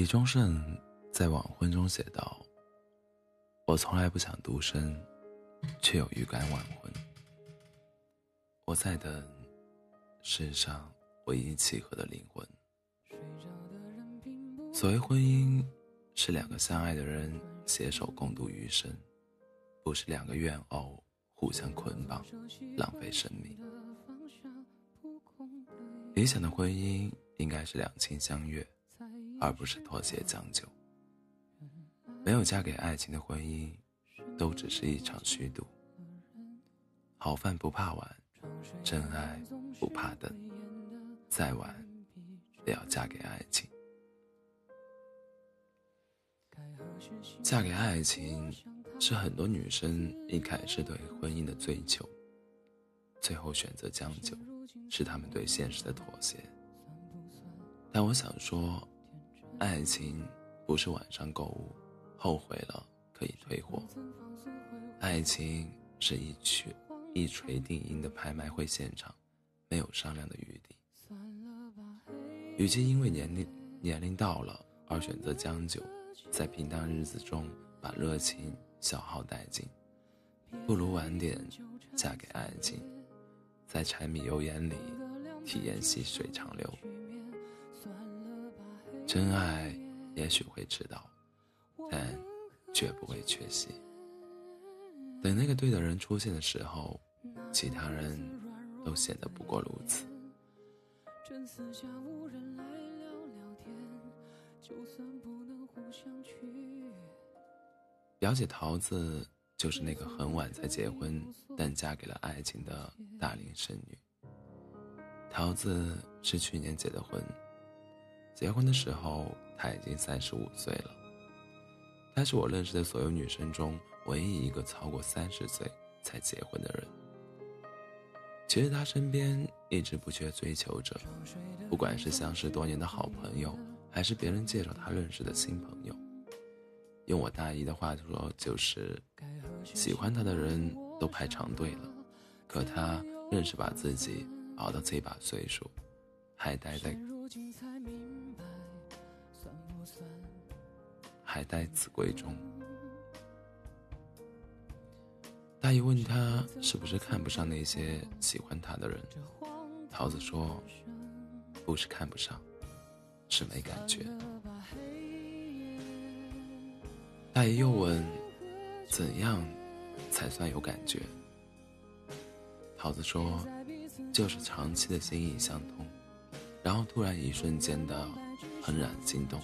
李宗盛在《晚婚》中写道：“我从来不想独身，却有预感晚婚。我在等世上唯一契合的灵魂。所谓婚姻，是两个相爱的人携手共度余生，不是两个怨偶互相捆绑，浪费生命。理想的婚姻应该是两情相悦。”而不是妥协将就。没有嫁给爱情的婚姻，都只是一场虚度。好饭不怕晚，真爱不怕等，再晚也要嫁给爱情。嫁给爱情是很多女生一开始对婚姻的追求，最后选择将就，是她们对现实的妥协。但我想说。爱情不是网上购物，后悔了可以退货。爱情是一曲一锤定音的拍卖会现场，没有商量的余地。与其因为年龄年龄到了而选择将就，在平淡日子中把热情消耗殆尽，不如晚点嫁给爱情，在柴米油盐里体验细水长流。真爱也许会迟到，但绝不会缺席。等那个对的人出现的时候，其他人都显得不过如此。表姐桃子就是那个很晚才结婚，但嫁给了爱情的大龄剩女。桃子是去年结的婚。结婚的时候，她已经三十五岁了。她是我认识的所有女生中唯一一个超过三十岁才结婚的人。其实她身边一直不缺追求者，不管是相识多年的好朋友，还是别人介绍她认识的新朋友。用我大姨的话说，就是喜欢她的人都排长队了，可她硬是把自己熬到这把岁数，还待在。还待子闺中。大姨问他是不是看不上那些喜欢他的人，桃子说：“不是看不上，是没感觉。”大姨又问：“怎样才算有感觉？”桃子说：“就是长期的心意相通，然后突然一瞬间的怦然心动。”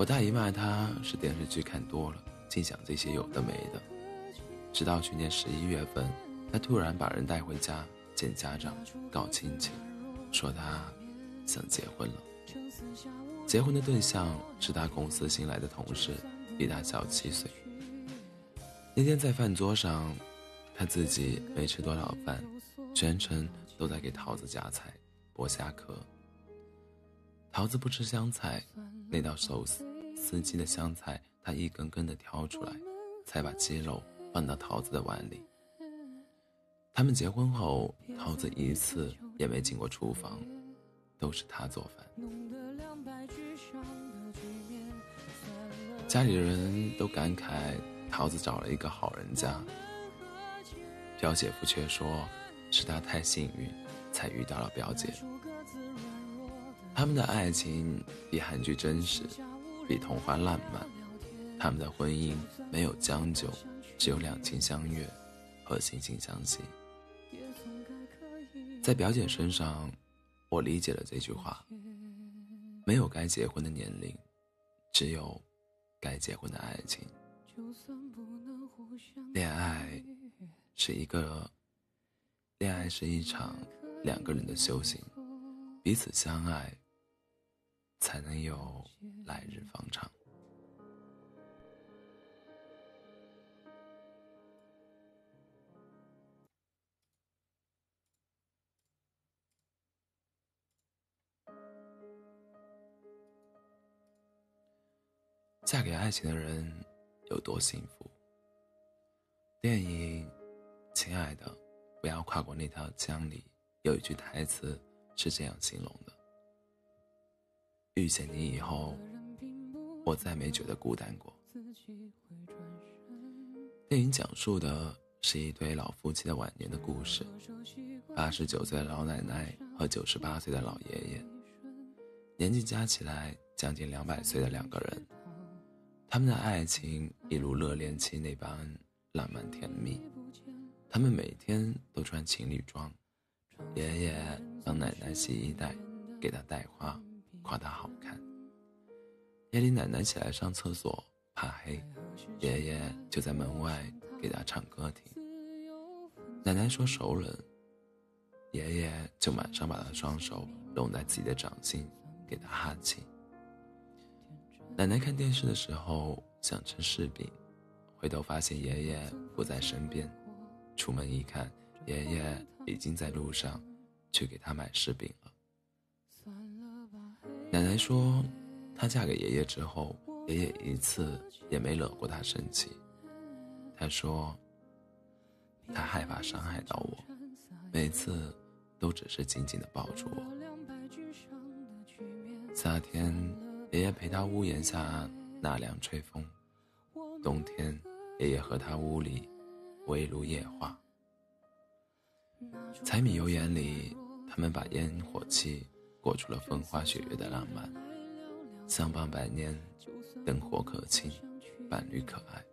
我大姨骂他是电视剧看多了，净想这些有的没的。直到去年十一月份，他突然把人带回家见家长、告亲戚，说他想结婚了。结婚的对象是他公司新来的同事，比他小七岁。那天在饭桌上，他自己没吃多少饭，全程都在给桃子夹菜、剥虾壳。桃子不吃香菜，那道寿司。司机的香菜，他一根根的挑出来，才把鸡肉放到桃子的碗里。他们结婚后，桃子一次也没进过厨房，都是他做饭。家里人都感慨桃子找了一个好人家，表姐夫却说是他太幸运，才遇到了表姐。他们的爱情比韩剧真实。比童话浪漫，他们的婚姻没有将就，只有两情相悦和惺惺相惜。在表姐身上，我理解了这句话：没有该结婚的年龄，只有该结婚的爱情。恋爱是一个，恋爱是一场两个人的修行，彼此相爱。才能有来日方长。嫁给爱情的人有多幸福？电影《亲爱的，不要跨过那条江》里有一句台词是这样形容的。遇见你以后，我再没觉得孤单过。电影讲述的是一对老夫妻的晚年的故事，八十九岁的老奶奶和九十八岁的老爷爷，年纪加起来将近两百岁的两个人，他们的爱情一如热恋期那般浪漫甜蜜。他们每天都穿情侣装，爷爷帮奶奶洗衣袋，给她带花，夸她好看。夜里奶奶起来上厕所，怕黑。爷爷就在门外给他唱歌听。奶奶说熟人，爷爷就马上把他双手拢在自己的掌心，给他哈气。奶奶看电视的时候想吃柿饼，回头发现爷爷不在身边，出门一看，爷爷已经在路上去给他买柿饼了。奶奶说，她嫁给爷爷之后。爷爷一次也没惹过她生气。她说：“他害怕伤害到我，每次都只是紧紧的抱住我。夏天，爷爷陪他屋檐下纳凉吹风；冬天，爷爷和他屋里围炉夜话。柴米油盐里，他们把烟火气过出了风花雪月的浪漫。相伴百年。”灯火可亲，伴侣可爱。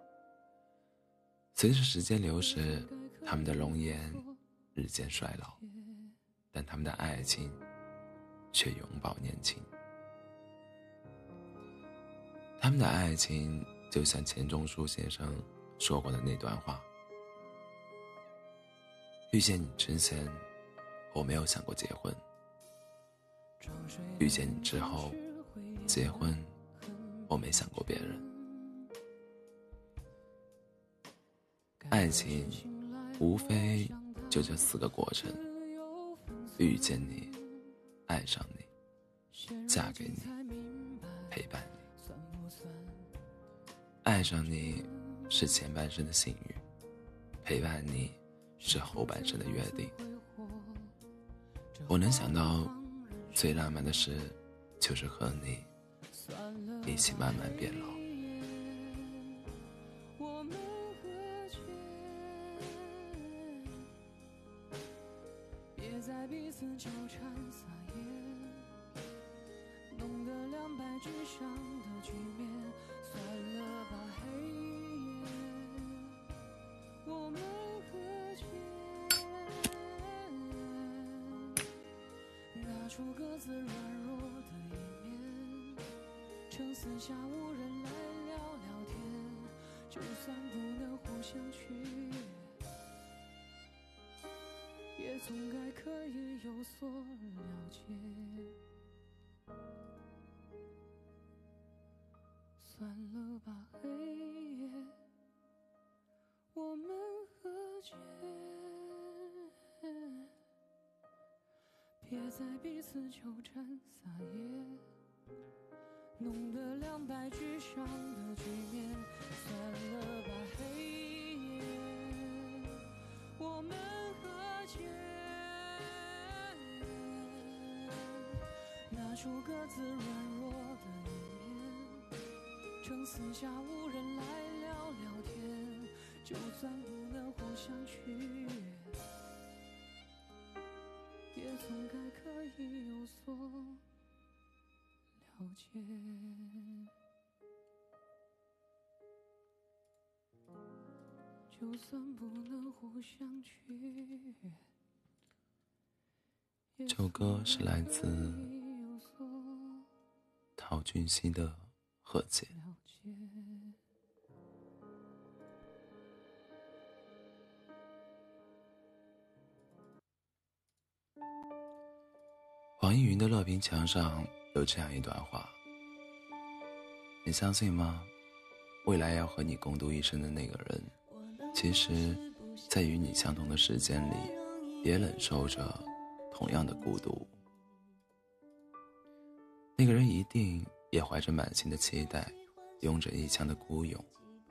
随着时间流逝，他们的容颜日渐衰老，但他们的爱情却永葆年轻。他们的爱情就像钱钟书先生说过的那段话：“遇见你之前，我没有想过结婚；遇见你之后，结婚。”我没想过别人，爱情无非就这四个过程：遇见你，爱上你，嫁给你，陪伴你。爱上你是前半生的幸运，陪伴你是后半生的约定。我能想到最浪漫的事，就是和你。一起慢慢变老。别再彼此纠缠撒野，弄得两败俱伤出各自软弱的一面。趁四下无人来聊聊天，就算不能互相取悦，也总该可以有所了解。算了吧，黑夜，我们和解，别再彼此纠缠撒野。弄得两败俱伤的局面，算了吧，黑夜，我们和解，拿出各自软弱的一面，趁四下无人来聊聊天，就算不能互相取总该可以有所。了解。就算不能互相取悦。这首歌是来自陶俊熙的《和解》。网易云的乐评墙上。有这样一段话，你相信吗？未来要和你共度一生的那个人，其实，在与你相同的时间里，也忍受着同样的孤独。那个人一定也怀着满心的期待，拥着一腔的孤勇，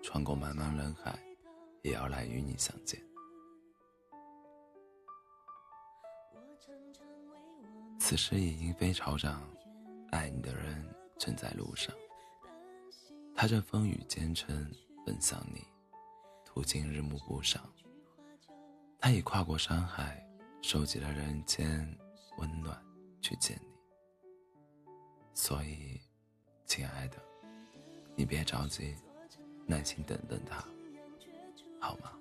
穿过茫茫人海，也要来与你相见。此时已莺飞草长。爱你的人正在路上，他正风雨兼程奔向你，途经日暮不赏。他已跨过山海，收集了人间温暖，去见你。所以，亲爱的，你别着急，耐心等等他，好吗？